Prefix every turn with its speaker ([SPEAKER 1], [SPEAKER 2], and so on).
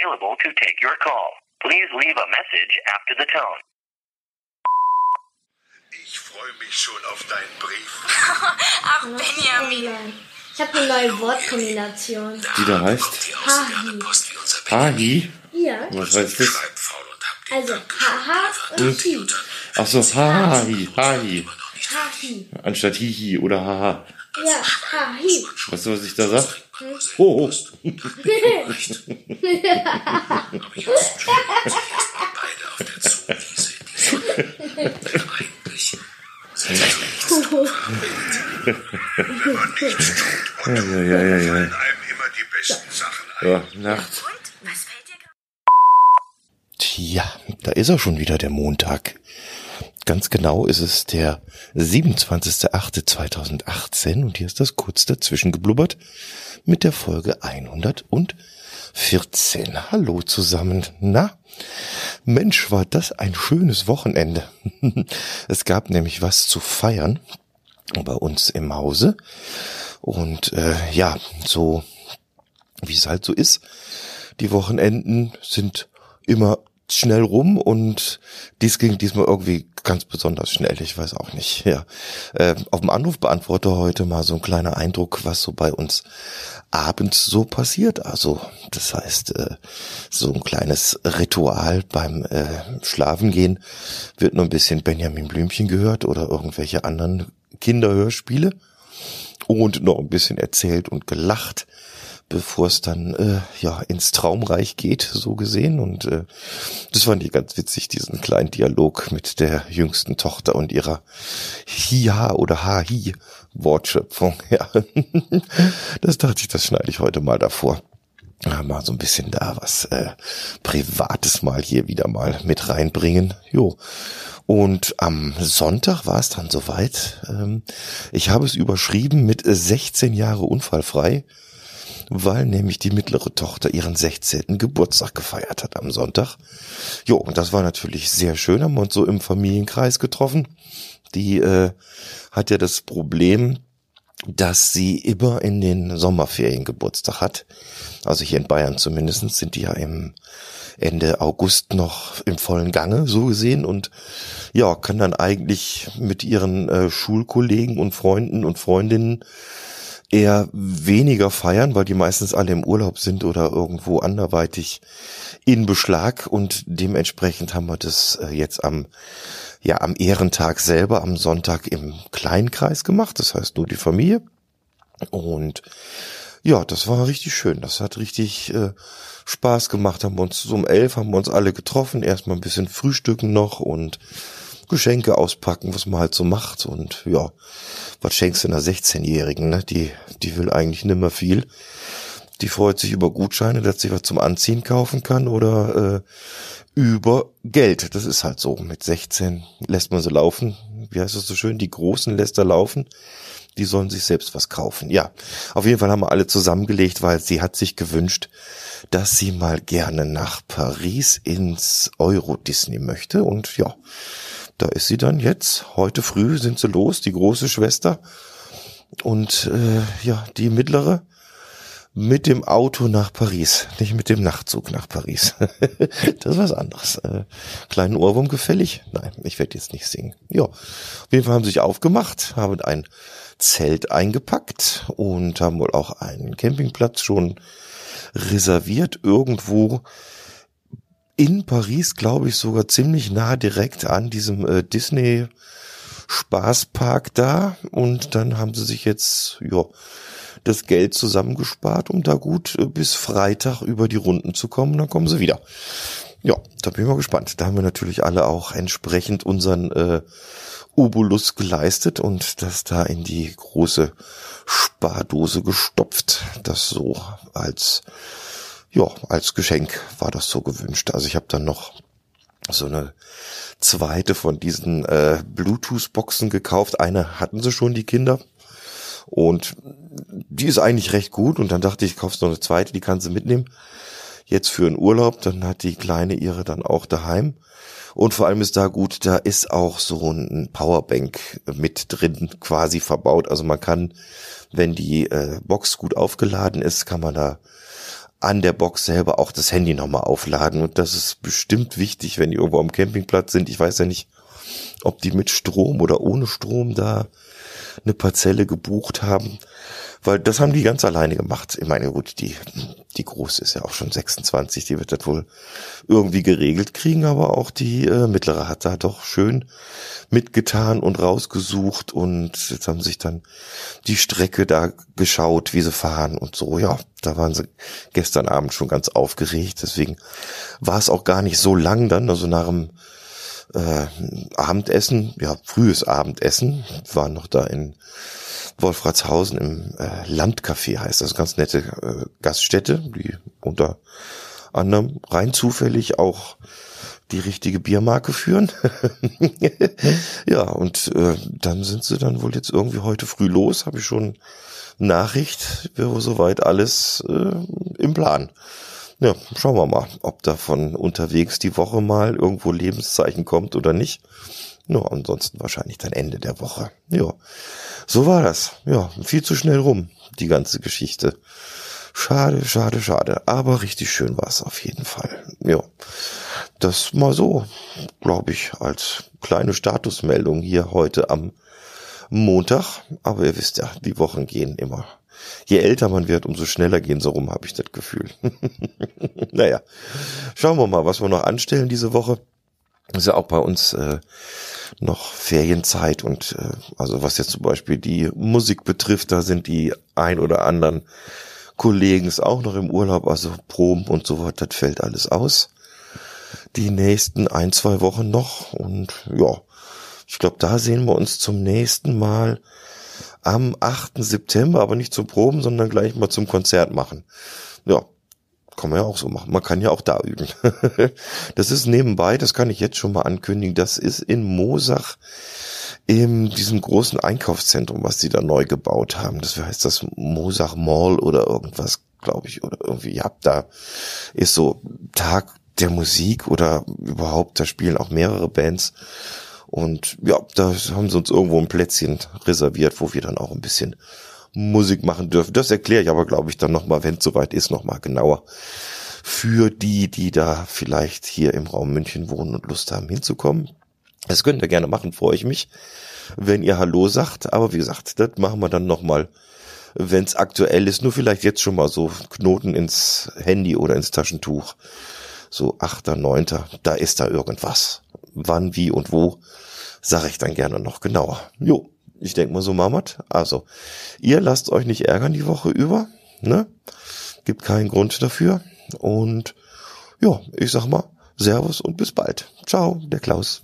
[SPEAKER 1] available to take your call. Please leave a message after the tone.
[SPEAKER 2] Ich freue mich schon auf deinen Brief.
[SPEAKER 3] Ach, Benjamin.
[SPEAKER 4] Ich habe eine neue Wortkombination.
[SPEAKER 5] Die da heißt
[SPEAKER 4] Hahi.
[SPEAKER 5] Hahi.
[SPEAKER 4] Ja.
[SPEAKER 5] Was heißt das?
[SPEAKER 4] Also Haha und Hi.
[SPEAKER 5] Ach so, Hahi, Hahi.
[SPEAKER 4] Hahi.
[SPEAKER 5] Anstatt Hihi oder Haha.
[SPEAKER 4] Ja, Hahi.
[SPEAKER 5] Weißt du, was ich da sag? Ho, ho.
[SPEAKER 2] beide auf der Zugwiese Denn eigentlich sind sie längst
[SPEAKER 5] Ja, ja, ja, ja, ja.
[SPEAKER 2] einem immer die besten Sachen ein.
[SPEAKER 5] Ja, Nacht.
[SPEAKER 3] Und? Was fällt dir gerade?
[SPEAKER 5] Tja, da ist er schon wieder, der Montag. Ganz genau ist es der 27.08.2018 und hier ist das kurz dazwischen geblubbert mit der Folge 114. Hallo zusammen. Na? Mensch, war das ein schönes Wochenende. es gab nämlich was zu feiern bei uns im Hause. Und äh, ja, so wie es halt so ist. Die Wochenenden sind immer schnell rum und dies ging diesmal irgendwie ganz besonders schnell. Ich weiß auch nicht. Ja, äh, auf dem Anrufbeantworter heute mal so ein kleiner Eindruck, was so bei uns abends so passiert. Also das heißt, äh, so ein kleines Ritual beim äh, Schlafengehen wird nur ein bisschen Benjamin Blümchen gehört oder irgendwelche anderen Kinderhörspiele und noch ein bisschen erzählt und gelacht, bevor es dann äh, ja ins Traumreich geht, so gesehen. Und äh, das fand ich ganz witzig, diesen kleinen Dialog mit der jüngsten Tochter und ihrer Hi-Ha oder Ha-Hi Wortschöpfung. Ja, das dachte ich, das schneide ich heute mal davor. Mal so ein bisschen da was äh, Privates mal hier wieder mal mit reinbringen. Jo. Und am Sonntag war es dann soweit. Ähm, ich habe es überschrieben mit 16 Jahre unfallfrei, weil nämlich die mittlere Tochter ihren 16. Geburtstag gefeiert hat am Sonntag. Jo, und das war natürlich sehr schön, haben wir uns so im Familienkreis getroffen. Die äh, hat ja das Problem, dass sie immer in den Sommerferien Geburtstag hat. Also hier in Bayern zumindest sind die ja im Ende August noch im vollen Gange, so gesehen. Und ja, kann dann eigentlich mit ihren äh, Schulkollegen und Freunden und Freundinnen eher weniger feiern, weil die meistens alle im Urlaub sind oder irgendwo anderweitig in Beschlag und dementsprechend haben wir das äh, jetzt am ja am Ehrentag selber am Sonntag im Kleinkreis gemacht, das heißt nur die Familie und ja, das war richtig schön. Das hat richtig äh, Spaß gemacht. Haben wir uns um elf haben wir uns alle getroffen, erstmal ein bisschen frühstücken noch und Geschenke auspacken, was man halt so macht. Und ja, was schenkst du einer 16-Jährigen, ne? Die, die will eigentlich nimmer viel. Die freut sich über Gutscheine, dass sie was zum Anziehen kaufen kann oder äh, über Geld. Das ist halt so. Mit 16 lässt man sie laufen. Wie heißt das so schön? Die Großen lässt er laufen. Die sollen sich selbst was kaufen. Ja, auf jeden Fall haben wir alle zusammengelegt, weil sie hat sich gewünscht, dass sie mal gerne nach Paris ins Euro Disney möchte. Und ja, da ist sie dann jetzt. Heute früh sind sie los, die große Schwester und äh, ja, die mittlere mit dem Auto nach Paris, nicht mit dem Nachtzug nach Paris. das ist was anderes. Äh, kleinen Ohrwurm gefällig? Nein, ich werde jetzt nicht singen. Ja, auf jeden Fall haben sie sich aufgemacht, haben ein Zelt eingepackt und haben wohl auch einen Campingplatz schon reserviert irgendwo in Paris, glaube ich, sogar ziemlich nah direkt an diesem äh, Disney Spaßpark da und dann haben sie sich jetzt ja das Geld zusammengespart, um da gut äh, bis Freitag über die Runden zu kommen. Dann kommen sie wieder. Ja, da bin ich mal gespannt. Da haben wir natürlich alle auch entsprechend unseren äh, Obolus geleistet und das da in die große Spardose gestopft. Das so als ja als Geschenk war das so gewünscht. Also ich habe dann noch so eine zweite von diesen äh, Bluetooth-Boxen gekauft. Eine hatten sie schon, die Kinder. Und die ist eigentlich recht gut. Und dann dachte ich, kaufst noch eine zweite, die kannst du mitnehmen. Jetzt für einen Urlaub. Dann hat die Kleine ihre dann auch daheim. Und vor allem ist da gut, da ist auch so ein Powerbank mit drin quasi verbaut. Also man kann, wenn die äh, Box gut aufgeladen ist, kann man da an der Box selber auch das Handy nochmal aufladen. Und das ist bestimmt wichtig, wenn die irgendwo am Campingplatz sind. Ich weiß ja nicht, ob die mit Strom oder ohne Strom da eine Parzelle gebucht haben. Weil das haben die ganz alleine gemacht. Ich meine, gut, die, die Große ist ja auch schon 26, die wird das wohl irgendwie geregelt kriegen, aber auch die äh, Mittlere hat da doch schön mitgetan und rausgesucht und jetzt haben sich dann die Strecke da geschaut, wie sie fahren und so. Ja, da waren sie gestern Abend schon ganz aufgeregt, deswegen war es auch gar nicht so lang dann, also nach dem äh, Abendessen, ja, frühes Abendessen, waren noch da in Wolfratshausen im äh, Landcafé heißt das, ganz nette äh, Gaststätte, die unter anderem rein zufällig auch die richtige Biermarke führen. ja, und äh, dann sind sie dann wohl jetzt irgendwie heute früh los, habe ich schon Nachricht, wäre soweit alles äh, im Plan. Ja, schauen wir mal, ob da von unterwegs die Woche mal irgendwo Lebenszeichen kommt oder nicht. Ja, ansonsten wahrscheinlich dann Ende der Woche. Ja, so war das. Ja, viel zu schnell rum, die ganze Geschichte. Schade, schade, schade. Aber richtig schön war es auf jeden Fall. Ja, das mal so, glaube ich, als kleine Statusmeldung hier heute am Montag. Aber ihr wisst ja, die Wochen gehen immer je älter man wird, umso schneller gehen so rum, habe ich das Gefühl. naja, schauen wir mal, was wir noch anstellen diese Woche. Ist ja auch bei uns äh, noch Ferienzeit und äh, also was jetzt zum Beispiel die Musik betrifft, da sind die ein oder anderen Kollegen ist auch noch im Urlaub, also Proben und so weiter, das fällt alles aus. Die nächsten ein, zwei Wochen noch und ja, ich glaube, da sehen wir uns zum nächsten Mal am 8. September, aber nicht zum Proben, sondern gleich mal zum Konzert machen. Ja, kann man ja auch so machen. Man kann ja auch da üben. das ist nebenbei, das kann ich jetzt schon mal ankündigen, das ist in Mosach in diesem großen Einkaufszentrum, was sie da neu gebaut haben. Das heißt das Mosach Mall oder irgendwas, glaube ich, oder irgendwie, ja, da ist so Tag der Musik oder überhaupt, da spielen auch mehrere Bands. Und ja, da haben sie uns irgendwo ein Plätzchen reserviert, wo wir dann auch ein bisschen Musik machen dürfen. Das erkläre ich aber, glaube ich, dann nochmal, wenn es soweit ist, nochmal genauer. Für die, die da vielleicht hier im Raum München wohnen und Lust haben hinzukommen. Das könnt ihr gerne machen, freue ich mich, wenn ihr Hallo sagt. Aber wie gesagt, das machen wir dann nochmal, wenn es aktuell ist. Nur vielleicht jetzt schon mal so Knoten ins Handy oder ins Taschentuch. So achter, neunter, da ist da irgendwas wann, wie und wo, sage ich dann gerne noch genauer. Jo, ich denke mal so, Mamat. Also, ihr lasst euch nicht ärgern die Woche über, ne? Gibt keinen Grund dafür. Und ja, ich sag mal, Servus und bis bald. Ciao, der Klaus.